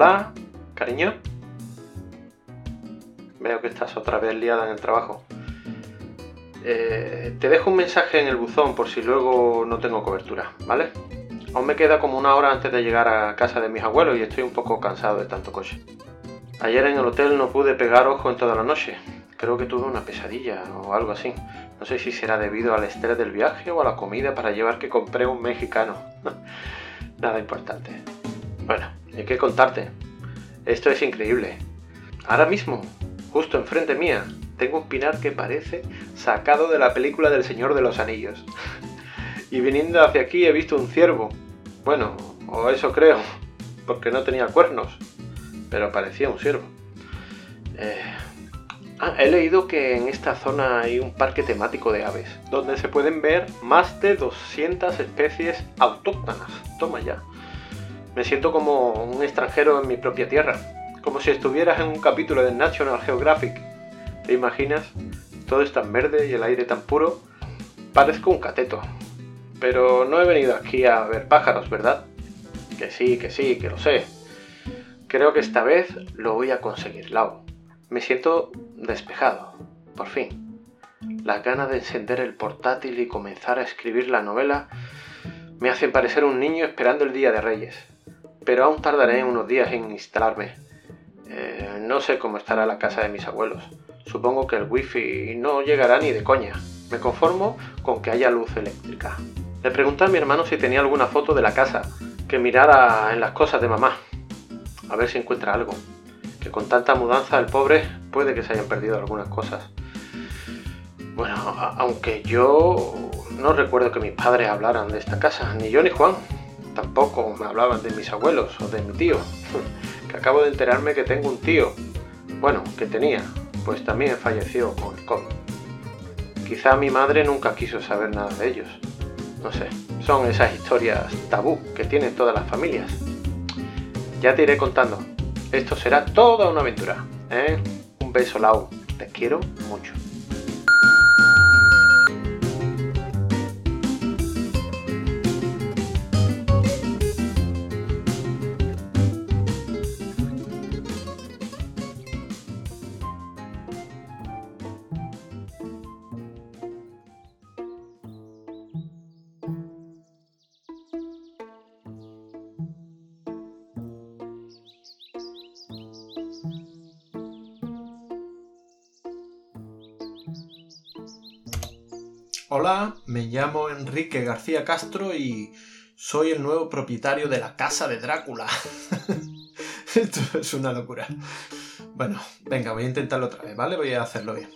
Hola, cariño. Veo que estás otra vez liada en el trabajo. Eh, te dejo un mensaje en el buzón por si luego no tengo cobertura, ¿vale? Aún me queda como una hora antes de llegar a casa de mis abuelos y estoy un poco cansado de tanto coche. Ayer en el hotel no pude pegar ojo en toda la noche. Creo que tuve una pesadilla o algo así. No sé si será debido al estrés del viaje o a la comida para llevar que compré un mexicano. Nada importante. Bueno, hay que contarte. Esto es increíble. Ahora mismo, justo enfrente mía, tengo un pinar que parece sacado de la película del Señor de los Anillos. y viniendo hacia aquí he visto un ciervo. Bueno, o eso creo, porque no tenía cuernos, pero parecía un ciervo. Eh, ah, he leído que en esta zona hay un parque temático de aves, donde se pueden ver más de 200 especies autóctonas. Toma ya. Me siento como un extranjero en mi propia tierra, como si estuvieras en un capítulo de National Geographic. ¿Te imaginas? Todo es tan verde y el aire tan puro. Parezco un cateto. Pero no he venido aquí a ver pájaros, ¿verdad? Que sí, que sí, que lo sé. Creo que esta vez lo voy a conseguir, Lau. Me siento despejado, por fin. Las ganas de encender el portátil y comenzar a escribir la novela me hacen parecer un niño esperando el Día de Reyes pero aún tardaré unos días en instalarme. Eh, no sé cómo estará la casa de mis abuelos. Supongo que el wifi no llegará ni de coña. Me conformo con que haya luz eléctrica. Le pregunté a mi hermano si tenía alguna foto de la casa, que mirara en las cosas de mamá, a ver si encuentra algo. Que con tanta mudanza el pobre puede que se hayan perdido algunas cosas. Bueno, aunque yo no recuerdo que mis padres hablaran de esta casa, ni yo ni Juan tampoco me hablaban de mis abuelos o de mi tío, que acabo de enterarme que tengo un tío, bueno, que tenía, pues también falleció con el COVID. Quizá mi madre nunca quiso saber nada de ellos. No sé, son esas historias tabú que tienen todas las familias. Ya te iré contando. Esto será toda una aventura. ¿eh? Un beso, Lau. Te quiero mucho. Hola, me llamo Enrique García Castro y soy el nuevo propietario de la casa de Drácula. Esto es una locura. Bueno, venga, voy a intentarlo otra vez, ¿vale? Voy a hacerlo bien.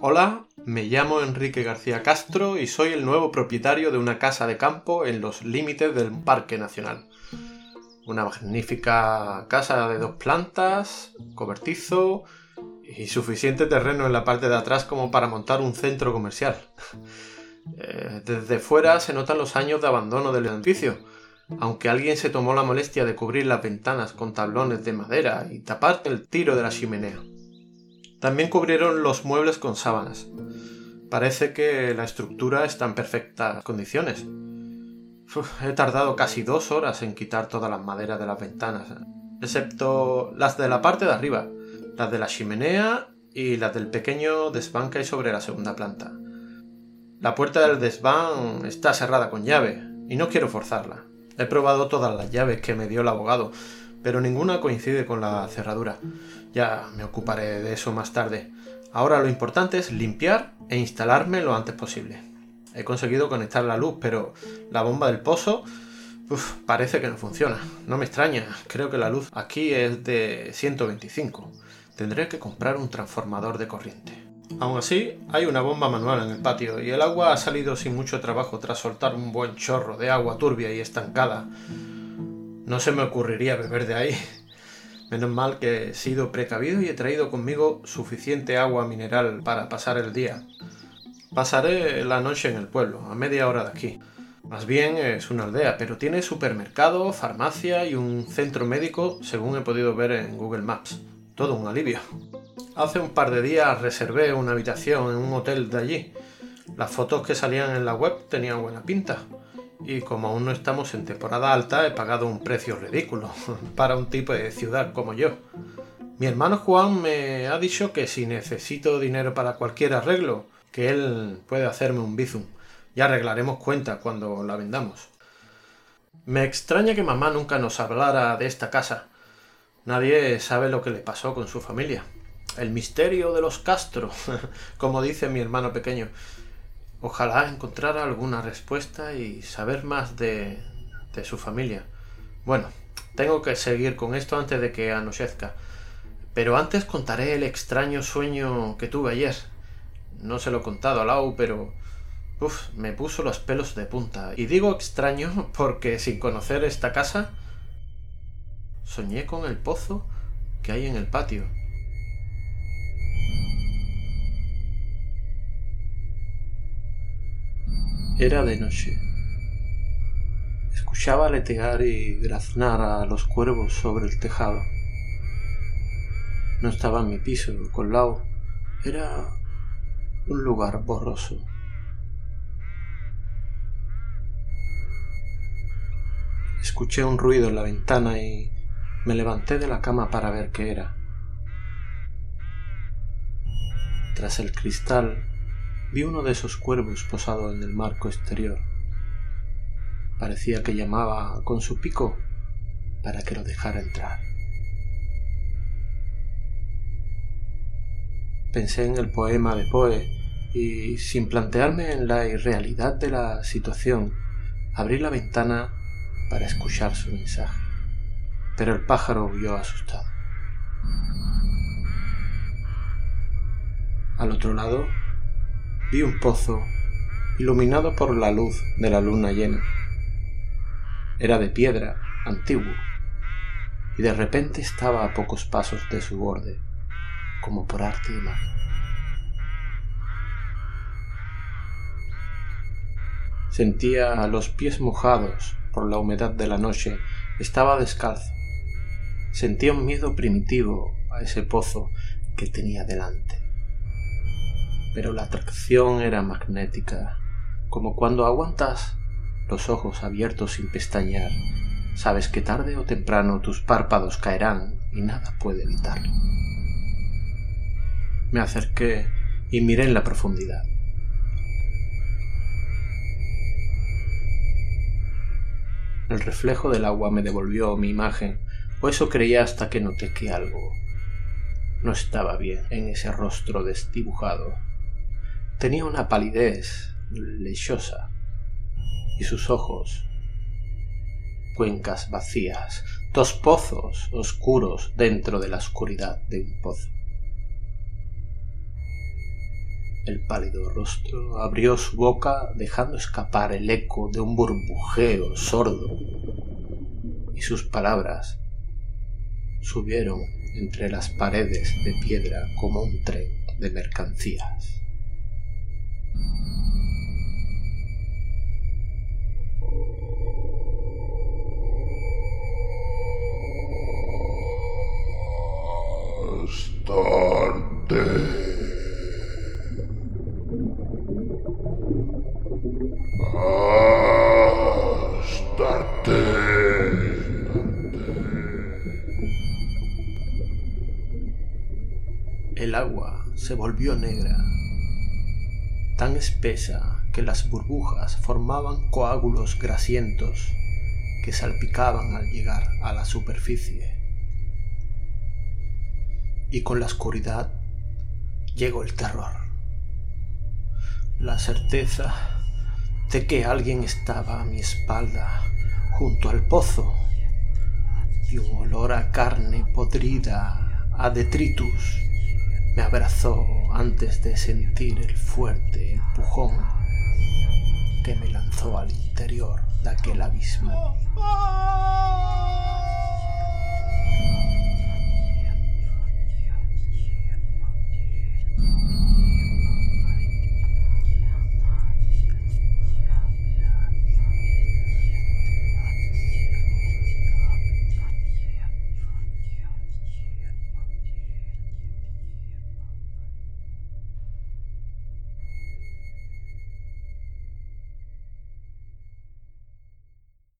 Hola, me llamo Enrique García Castro y soy el nuevo propietario de una casa de campo en los límites del Parque Nacional. Una magnífica casa de dos plantas, cobertizo y suficiente terreno en la parte de atrás como para montar un centro comercial. Eh, desde fuera se notan los años de abandono del edificio, aunque alguien se tomó la molestia de cubrir las ventanas con tablones de madera y tapar el tiro de la chimenea. También cubrieron los muebles con sábanas. Parece que la estructura está en perfectas condiciones he tardado casi dos horas en quitar todas las maderas de las ventanas, excepto las de la parte de arriba, las de la chimenea y las del pequeño desván que hay sobre la segunda planta. La puerta del desván está cerrada con llave y no quiero forzarla. He probado todas las llaves que me dio el abogado, pero ninguna coincide con la cerradura. Ya me ocuparé de eso más tarde. Ahora lo importante es limpiar e instalarme lo antes posible. He conseguido conectar la luz, pero la bomba del pozo parece que no funciona. No me extraña, creo que la luz aquí es de 125. Tendré que comprar un transformador de corriente. Aún así, hay una bomba manual en el patio y el agua ha salido sin mucho trabajo tras soltar un buen chorro de agua turbia y estancada. No se me ocurriría beber de ahí. Menos mal que he sido precavido y he traído conmigo suficiente agua mineral para pasar el día. Pasaré la noche en el pueblo, a media hora de aquí. Más bien es una aldea, pero tiene supermercado, farmacia y un centro médico, según he podido ver en Google Maps. Todo un alivio. Hace un par de días reservé una habitación en un hotel de allí. Las fotos que salían en la web tenían buena pinta. Y como aún no estamos en temporada alta, he pagado un precio ridículo para un tipo de ciudad como yo. Mi hermano Juan me ha dicho que si necesito dinero para cualquier arreglo, que él puede hacerme un bizum. Ya arreglaremos cuenta cuando la vendamos. Me extraña que mamá nunca nos hablara de esta casa. Nadie sabe lo que le pasó con su familia. El misterio de los Castro, como dice mi hermano pequeño. Ojalá encontrara alguna respuesta y saber más de, de su familia. Bueno, tengo que seguir con esto antes de que anochezca. Pero antes contaré el extraño sueño que tuve ayer. No se lo he contado a Lau, pero Uf, me puso los pelos de punta. Y digo extraño porque sin conocer esta casa, soñé con el pozo que hay en el patio. Era de noche. Escuchaba aletear y graznar a los cuervos sobre el tejado. No estaba en mi piso con Lau. Era un lugar borroso. Escuché un ruido en la ventana y me levanté de la cama para ver qué era. Tras el cristal vi uno de esos cuervos posado en el marco exterior. Parecía que llamaba con su pico para que lo dejara entrar. Pensé en el poema de Poe y, sin plantearme en la irrealidad de la situación, abrí la ventana para escuchar su mensaje, pero el pájaro huyó asustado. Al otro lado vi un pozo iluminado por la luz de la luna llena. Era de piedra, antiguo, y de repente estaba a pocos pasos de su borde, como por arte de magia. Sentía los pies mojados por la humedad de la noche, estaba descalzo. Sentía un miedo primitivo a ese pozo que tenía delante. Pero la atracción era magnética, como cuando aguantas los ojos abiertos sin pestañear. Sabes que tarde o temprano tus párpados caerán y nada puede evitarlo. Me acerqué y miré en la profundidad. El reflejo del agua me devolvió mi imagen, o eso creía hasta que noté que algo no estaba bien en ese rostro desdibujado. Tenía una palidez lechosa y sus ojos cuencas vacías, dos pozos oscuros dentro de la oscuridad de un pozo. El pálido rostro abrió su boca dejando escapar el eco de un burbujeo sordo y sus palabras subieron entre las paredes de piedra como un tren de mercancías. El agua se volvió negra, tan espesa que las burbujas formaban coágulos grasientos que salpicaban al llegar a la superficie. Y con la oscuridad llegó el terror, la certeza que alguien estaba a mi espalda junto al pozo y un olor a carne podrida, a detritus, me abrazó antes de sentir el fuerte empujón que me lanzó al interior de aquel abismo.